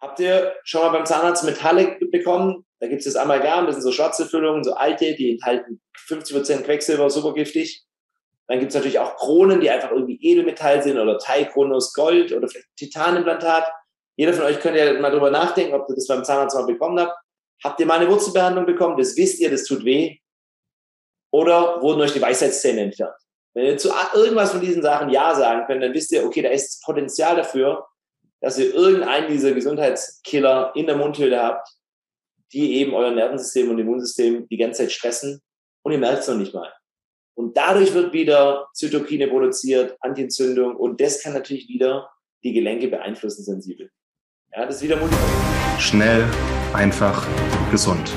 Habt ihr schon mal beim Zahnarzt Metalle bekommen? Da gibt es das Amalgam, das sind so schwarze Füllungen, so alte, die enthalten 50% Quecksilber, super giftig. Dann gibt es natürlich auch Kronen, die einfach irgendwie Edelmetall sind oder Teilkronen aus Gold oder vielleicht Titanimplantat. Jeder von euch könnte ja mal drüber nachdenken, ob ihr das beim Zahnarzt mal bekommen habt. Habt ihr mal eine Wurzelbehandlung bekommen? Das wisst ihr, das tut weh. Oder wurden euch die Weisheitszähne entfernt? Wenn ihr zu irgendwas von diesen Sachen Ja sagen könnt, dann wisst ihr, okay, da ist das Potenzial dafür, dass ihr irgendeinen dieser Gesundheitskiller in der Mundhöhle habt, die eben euer Nervensystem und Immunsystem die ganze Zeit stressen und ihr merkt es noch nicht mal. Und dadurch wird wieder Zytokine produziert, Antientzündung und das kann natürlich wieder die Gelenke beeinflussen sensibel. Ja, das ist wieder motivierend. Schnell, einfach, gesund.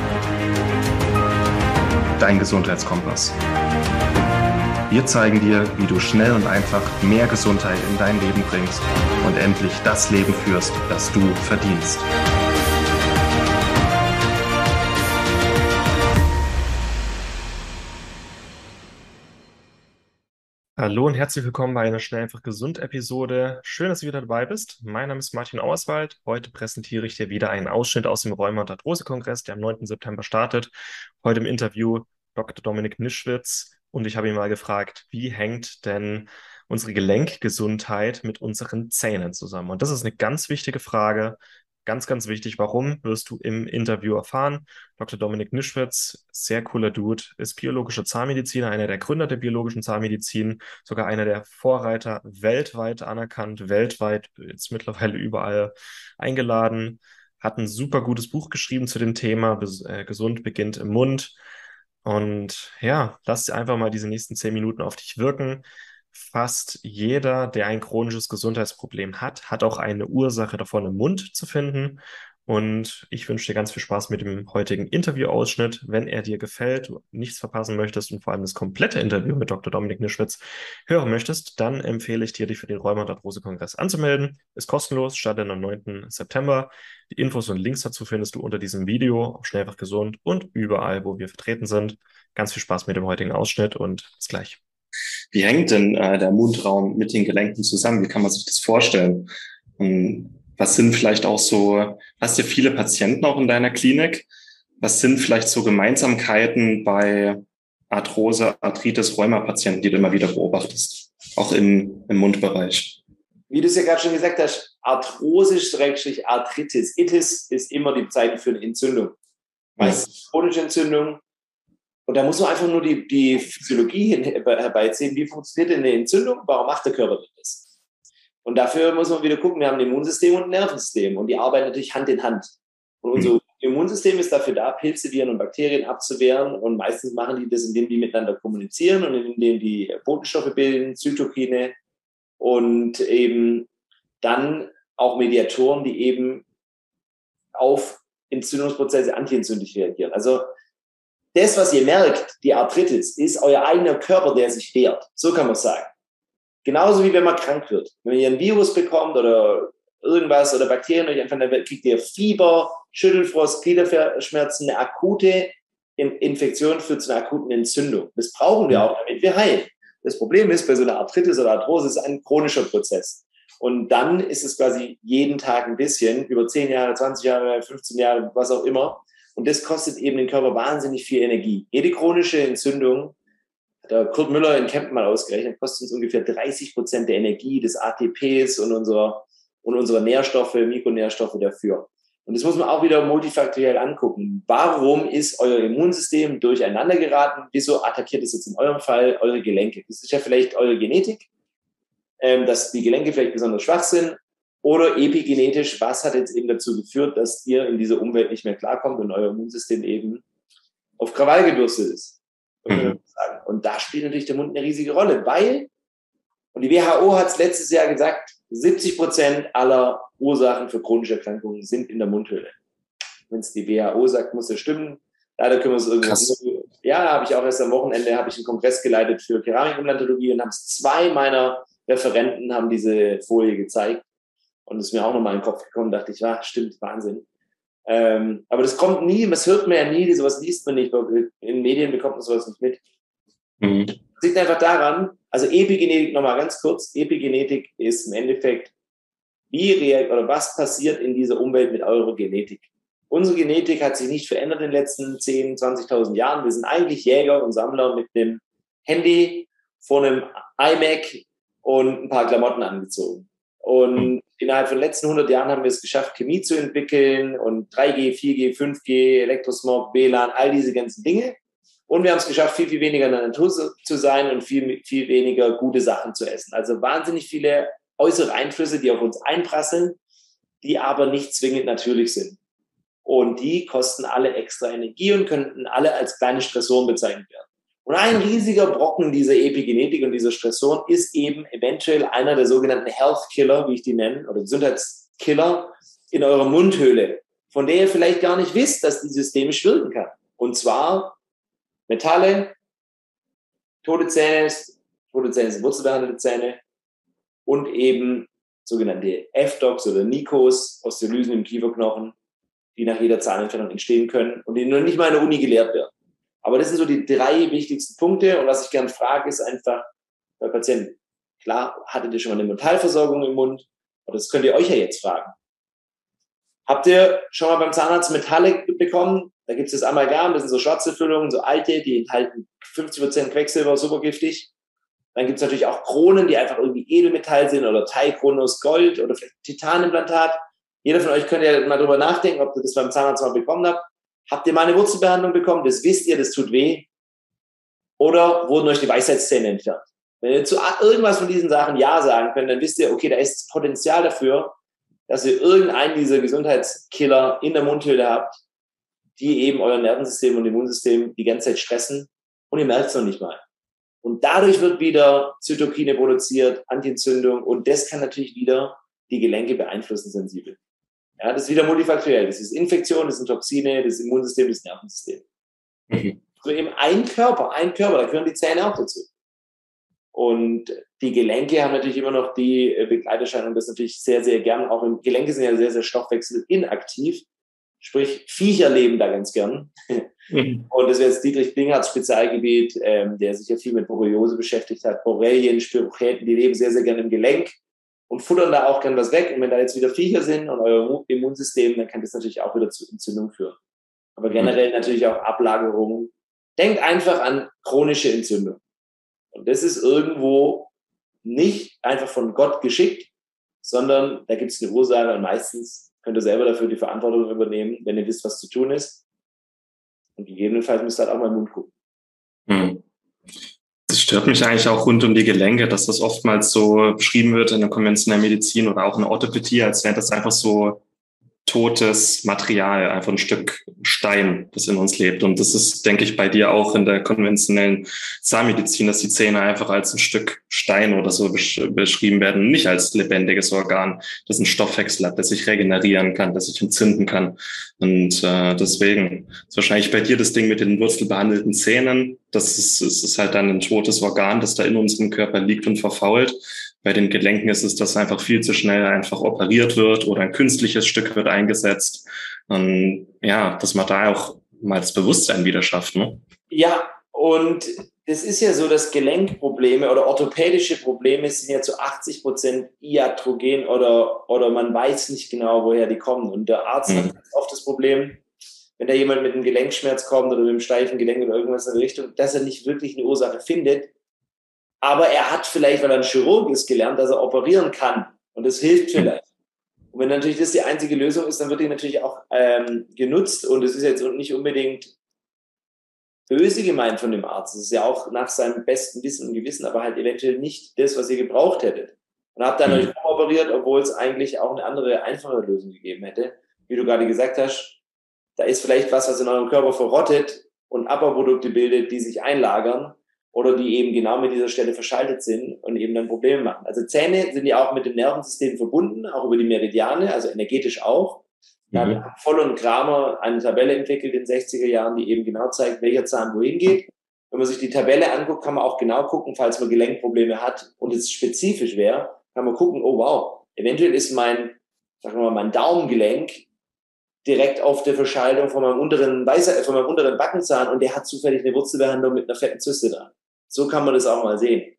Dein Gesundheitskompass. Wir zeigen dir, wie du schnell und einfach mehr Gesundheit in dein Leben bringst und endlich das Leben führst, das du verdienst. Hallo und herzlich willkommen bei einer Schnell einfach gesund Episode. Schön, dass du wieder dabei bist. Mein Name ist Martin Auerswald. Heute präsentiere ich dir wieder einen Ausschnitt aus dem Rheuma- und Arthrose-Kongress, der am 9. September startet. Heute im Interview Dr. Dominik Nischwitz, und ich habe ihn mal gefragt, wie hängt denn unsere Gelenkgesundheit mit unseren Zähnen zusammen? Und das ist eine ganz wichtige Frage. Ganz, ganz wichtig. Warum wirst du im Interview erfahren? Dr. Dominik Nischwitz, sehr cooler Dude, ist biologischer Zahnmediziner, einer der Gründer der biologischen Zahnmedizin, sogar einer der Vorreiter, weltweit anerkannt, weltweit jetzt mittlerweile überall eingeladen, hat ein super gutes Buch geschrieben zu dem Thema, äh, Gesund beginnt im Mund und ja, lass einfach mal diese nächsten zehn Minuten auf dich wirken. Fast jeder, der ein chronisches Gesundheitsproblem hat, hat auch eine Ursache davon im Mund zu finden. Und ich wünsche dir ganz viel Spaß mit dem heutigen Interviewausschnitt. Wenn er dir gefällt, du nichts verpassen möchtest und vor allem das komplette Interview mit Dr. Dominik Nischwitz hören möchtest, dann empfehle ich dir, dich für den Rheuma- und Arthrose-Kongress anzumelden. Ist kostenlos, startet am 9. September. Die Infos und Links dazu findest du unter diesem Video auf Schnellfach Gesund und überall, wo wir vertreten sind. Ganz viel Spaß mit dem heutigen Ausschnitt und bis gleich. Wie hängt denn äh, der Mundraum mit den Gelenken zusammen? Wie kann man sich das vorstellen? Und was sind vielleicht auch so, hast du viele Patienten auch in deiner Klinik? Was sind vielleicht so Gemeinsamkeiten bei Arthrose, Arthritis, Rheuma-Patienten, die du immer wieder beobachtest? Auch im, im Mundbereich. Wie du es ja gerade schon gesagt hast, Arthrose, Arthritis. Itis ist immer die Bezeichnung für eine Entzündung. Meistens chronische Entzündung. Und da muss man einfach nur die, die Physiologie herbeiziehen. Wie funktioniert denn eine Entzündung? Warum macht der Körper das? Und dafür muss man wieder gucken, wir haben ein Immunsystem und ein Nervensystem und die arbeiten natürlich Hand in Hand. Und unser mhm. Immunsystem ist dafür da, Pilze, Viren und Bakterien abzuwehren und meistens machen die das, indem die miteinander kommunizieren und indem die Botenstoffe bilden, Zytokine und eben dann auch Mediatoren, die eben auf Entzündungsprozesse antientzündlich reagieren. Also das, was ihr merkt, die Arthritis, ist euer eigener Körper, der sich wehrt. So kann man sagen. Genauso wie wenn man krank wird. Wenn ihr ein Virus bekommt oder irgendwas oder Bakterien euch einfach, dann kriegt ihr Fieber, Schüttelfrost, Gliederschmerzen, eine akute Infektion führt zu einer akuten Entzündung. Das brauchen wir auch, damit wir heilen. Das Problem ist, bei so einer Arthritis oder Arthrose ist ein chronischer Prozess. Und dann ist es quasi jeden Tag ein bisschen, über 10 Jahre, 20 Jahre, 15 Jahre, was auch immer. Und das kostet eben den Körper wahnsinnig viel Energie. Jede chronische Entzündung der Kurt Müller in Kempten mal ausgerechnet, kostet uns ungefähr 30 Prozent der Energie, des ATPs und unserer, und unserer Nährstoffe, Mikronährstoffe dafür. Und das muss man auch wieder multifaktoriell angucken. Warum ist euer Immunsystem durcheinander geraten? Wieso attackiert es jetzt in eurem Fall eure Gelenke? Das ist ja vielleicht eure Genetik, ähm, dass die Gelenke vielleicht besonders schwach sind. Oder epigenetisch, was hat jetzt eben dazu geführt, dass ihr in dieser Umwelt nicht mehr klarkommt und euer Immunsystem eben auf Krawall gebürstet ist? Mhm. Und da spielt natürlich der Mund eine riesige Rolle, weil, und die WHO hat es letztes Jahr gesagt, 70 Prozent aller Ursachen für chronische Erkrankungen sind in der Mundhöhle. Wenn es die WHO sagt, muss es stimmen. Leider können wir es irgendwie. Ja, da habe ich auch erst am Wochenende habe ich einen Kongress geleitet für Keramikumplantologie und haben zwei meiner Referenten haben diese Folie gezeigt. Und es ist mir auch nochmal in den Kopf gekommen, dachte ich, ja, stimmt, Wahnsinn. Ähm, aber das kommt nie, das hört man ja nie, sowas liest man nicht. In Medien bekommt man sowas nicht mit. Mhm. Das liegt einfach daran, also Epigenetik, nochmal ganz kurz, Epigenetik ist im Endeffekt wie reagiert oder was passiert in dieser Umwelt mit eurer Genetik. Unsere Genetik hat sich nicht verändert in den letzten 10, 20.000 Jahren. Wir sind eigentlich Jäger und Sammler mit einem Handy, vor einem iMac und ein paar Klamotten angezogen. Und innerhalb von den letzten 100 Jahren haben wir es geschafft, Chemie zu entwickeln und 3G, 4G, 5G, Elektrosmog, WLAN, all diese ganzen Dinge. Und wir haben es geschafft, viel, viel weniger in der Natur zu sein und viel, viel weniger gute Sachen zu essen. Also wahnsinnig viele äußere Einflüsse, die auf uns einprasseln, die aber nicht zwingend natürlich sind. Und die kosten alle extra Energie und könnten alle als kleine Stressoren bezeichnet werden. Und ein riesiger Brocken dieser Epigenetik und dieser Stressoren ist eben eventuell einer der sogenannten Health Killer, wie ich die nenne, oder Gesundheitskiller in eurer Mundhöhle, von der ihr vielleicht gar nicht wisst, dass die systemisch wirken kann. Und zwar Metalle, tote Zähne, tote Zähne sind wurzelbehandelte Zähne und eben sogenannte F-Docs oder Nikos, Osteolysen im Kieferknochen, die nach jeder Zahnentfernung entstehen können und die noch nicht mal in der Uni gelehrt werden. Aber das sind so die drei wichtigsten Punkte. Und was ich gerne frage, ist einfach bei Patienten, klar, hattet ihr schon mal eine Metallversorgung im Mund? Aber das könnt ihr euch ja jetzt fragen. Habt ihr schon mal beim Zahnarzt Metalle bekommen? Da gibt es das Amalgam, das sind so schwarze Füllungen, so alte, die enthalten 50% Quecksilber, super giftig. Dann gibt es natürlich auch Kronen, die einfach irgendwie Edelmetall sind oder Teilkronen Gold oder vielleicht Titanimplantat. Jeder von euch könnte ja mal drüber nachdenken, ob ihr das beim Zahnarzt mal bekommen habt. Habt ihr mal eine Wurzelbehandlung bekommen? Das wisst ihr, das tut weh. Oder wurden euch die Weisheitszähne entfernt? Wenn ihr zu irgendwas von diesen Sachen Ja sagen könnt, dann wisst ihr, okay, da ist Potenzial dafür, dass ihr irgendeinen dieser Gesundheitskiller in der Mundhöhle habt, die eben euer Nervensystem und Immunsystem die ganze Zeit stressen und ihr merkt es noch nicht mal. Und dadurch wird wieder Zytokine produziert, Antientzündung und das kann natürlich wieder die Gelenke beeinflussen sensibel. Ja, das ist wieder multifaktoriell. Das ist Infektion, das sind Toxine, das Immunsystem, das Nervensystem. Mhm. Also eben ein Körper, ein Körper, da gehören die Zähne auch dazu. Und die Gelenke haben natürlich immer noch die äh, Begleiterscheinung, das natürlich sehr, sehr gern. Auch im Gelenke sind ja sehr, sehr stoffwechselinaktiv. Sprich, Viecher leben da ganz gern. Mhm. Und das wäre jetzt Dietrich Blingerts Spezialgebiet, ähm, der sich ja viel mit Borreliose beschäftigt hat. Borrelien, Spirochäten, die leben sehr, sehr gern im Gelenk und futtern da auch gern was weg. Und wenn da jetzt wieder Viecher sind und euer Immunsystem, dann kann das natürlich auch wieder zu Entzündung führen. Aber mhm. generell natürlich auch Ablagerungen. Denkt einfach an chronische Entzündung. Und das ist irgendwo nicht einfach von Gott geschickt, sondern da gibt es eine Ursache und meistens könnt ihr selber dafür die Verantwortung übernehmen, wenn ihr wisst, was zu tun ist. Und gegebenenfalls müsst ihr halt auch mal im Mund gucken. Hm. Stört mich eigentlich auch rund um die Gelenke, dass das oftmals so beschrieben wird in der konventionellen Medizin oder auch in der Orthopädie, als wäre das einfach so totes Material, einfach ein Stück Stein, das in uns lebt. Und das ist, denke ich, bei dir auch in der konventionellen Zahnmedizin, dass die Zähne einfach als ein Stück Stein oder so besch beschrieben werden, nicht als lebendiges Organ, das einen Stoffwechsel hat, das sich regenerieren kann, das sich entzünden kann. Und äh, deswegen ist wahrscheinlich bei dir das Ding mit den wurzelbehandelten Zähnen, das ist, das ist halt dann ein totes Organ, das da in unserem Körper liegt und verfault. Bei den Gelenken ist es, dass einfach viel zu schnell einfach operiert wird oder ein künstliches Stück wird eingesetzt. Und ja, dass man da auch mal das Bewusstsein wieder schafft. Ne? Ja, und es ist ja so, dass Gelenkprobleme oder orthopädische Probleme sind ja zu 80 Prozent iatrogen oder, oder man weiß nicht genau, woher die kommen. Und der Arzt mhm. hat oft das Problem, wenn da jemand mit einem Gelenkschmerz kommt oder mit einem steifen Gelenk oder irgendwas in der Richtung, dass er nicht wirklich eine Ursache findet, aber er hat vielleicht, weil er ein Chirurg ist, gelernt, dass er operieren kann. Und das hilft vielleicht. Und wenn natürlich das die einzige Lösung ist, dann wird die natürlich auch ähm, genutzt. Und es ist jetzt nicht unbedingt böse gemeint von dem Arzt. Es ist ja auch nach seinem besten Wissen und Gewissen, aber halt eventuell nicht das, was ihr gebraucht hättet. Und habt dann mhm. euch operiert, obwohl es eigentlich auch eine andere, einfache Lösung gegeben hätte. Wie du gerade gesagt hast, da ist vielleicht was, was in eurem Körper verrottet und Abbauprodukte bildet, die sich einlagern oder die eben genau mit dieser Stelle verschaltet sind und eben dann Probleme machen. Also Zähne sind ja auch mit dem Nervensystem verbunden, auch über die Meridiane, also energetisch auch. Da mhm. hat Voll und Kramer eine Tabelle entwickelt in den 60er Jahren, die eben genau zeigt, welcher Zahn wohin geht. Wenn man sich die Tabelle anguckt, kann man auch genau gucken, falls man Gelenkprobleme hat und es spezifisch wäre, kann man gucken, oh wow, eventuell ist mein, sagen wir mal, mein Daumengelenk direkt auf der Verschaltung von meinem unteren Weißer, von meinem unteren Backenzahn und der hat zufällig eine Wurzelbehandlung mit einer fetten Zyste dran. So kann man das auch mal sehen.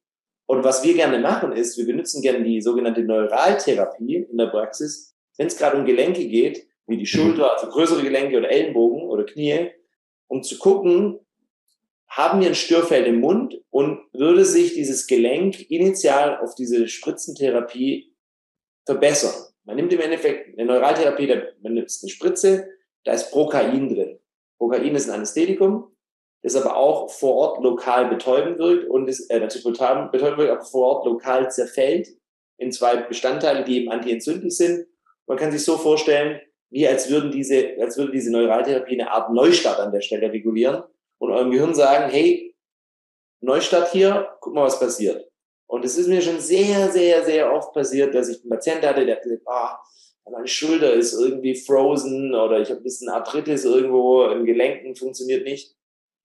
Und was wir gerne machen ist, wir benutzen gerne die sogenannte Neuraltherapie in der Praxis, wenn es gerade um Gelenke geht, wie die Schulter, also größere Gelenke oder Ellenbogen oder Knie, um zu gucken, haben wir ein Störfeld im Mund und würde sich dieses Gelenk initial auf diese Spritzentherapie verbessern. Man nimmt im Endeffekt eine Neuraltherapie, man nimmt eine Spritze, da ist Prokain drin. Prokain ist ein Anästhetikum, das aber auch vor Ort lokal betäuben wirkt und ist, äh, natürlich betäuben wirkt, aber vor Ort lokal zerfällt in zwei Bestandteile, die eben antientzündlich sind. Man kann sich so vorstellen, wie als würden diese, als würde diese Neuraltherapie eine Art Neustart an der Stelle regulieren und eurem Gehirn sagen, hey, Neustart hier, guck mal, was passiert. Und es ist mir schon sehr, sehr, sehr oft passiert, dass ich einen Patienten hatte, der hat gesagt, ah, meine Schulter ist irgendwie frozen oder ich habe ein bisschen Arthritis irgendwo im Gelenken, funktioniert nicht.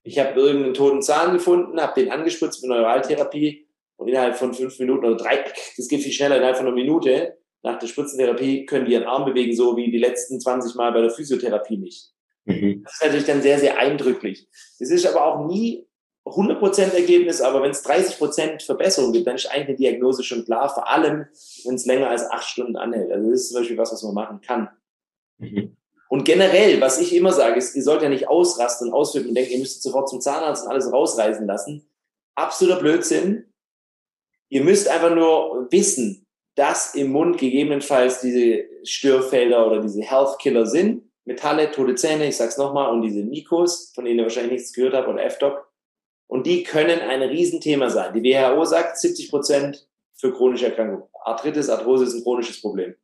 Ich habe irgendeinen toten Zahn gefunden, habe den angespritzt mit Neuraltherapie und innerhalb von fünf Minuten oder drei, das geht viel schneller, innerhalb von einer Minute nach der Spritzentherapie können die ihren Arm bewegen, so wie die letzten 20 Mal bei der Physiotherapie nicht. Mhm. Das ist natürlich dann sehr, sehr eindrücklich. Das ist aber auch nie 100% Ergebnis, aber wenn es 30% Verbesserung gibt, dann ist eigentlich eine Diagnose schon klar, vor allem, wenn es länger als acht Stunden anhält. Also das ist zum Beispiel was, was man machen kann. Mhm. Und generell, was ich immer sage, ist, ihr sollt ja nicht ausrasten und ausflippen und denken, ihr müsst sofort zum Zahnarzt und alles rausreißen lassen. Absoluter Blödsinn. Ihr müsst einfach nur wissen, dass im Mund gegebenenfalls diese Störfelder oder diese Health Killer sind. Metalle, tote Zähne, ich sag's nochmal, und diese Nikos, von denen ihr wahrscheinlich nichts gehört habt, oder F-Doc. Und die können ein Riesenthema sein. Die WHO sagt 70 Prozent für chronische Erkrankungen. Arthritis, Arthrose ist ein chronisches Problem.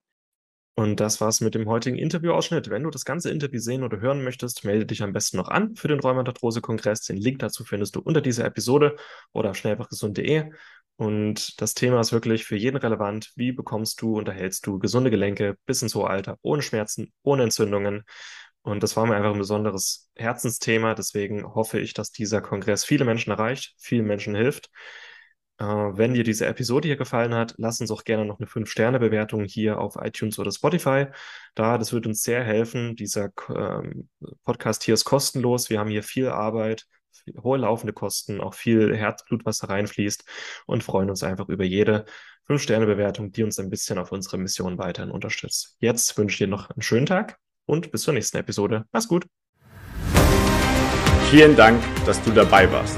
Und das war's mit dem heutigen Interviewausschnitt. Wenn du das ganze Interview sehen oder hören möchtest, melde dich am besten noch an für den Rheumatarthrose-Kongress. Den Link dazu findest du unter dieser Episode oder auf schnellfachgesund.de. Und das Thema ist wirklich für jeden relevant. Wie bekommst du, unterhältst du gesunde Gelenke bis ins hohe Alter, ohne Schmerzen, ohne Entzündungen? Und das war mir einfach ein besonderes Herzensthema. Deswegen hoffe ich, dass dieser Kongress viele Menschen erreicht, vielen Menschen hilft. Äh, wenn dir diese Episode hier gefallen hat, lass uns auch gerne noch eine 5-Sterne-Bewertung hier auf iTunes oder Spotify da. Das wird uns sehr helfen. Dieser ähm, Podcast hier ist kostenlos. Wir haben hier viel Arbeit, hohe laufende Kosten, auch viel Herzblut, was da reinfließt und freuen uns einfach über jede 5-Sterne-Bewertung, die uns ein bisschen auf unserer Mission weiterhin unterstützt. Jetzt wünsche ich dir noch einen schönen Tag und bis zur nächsten Episode. Mach's gut. Vielen Dank, dass du dabei warst.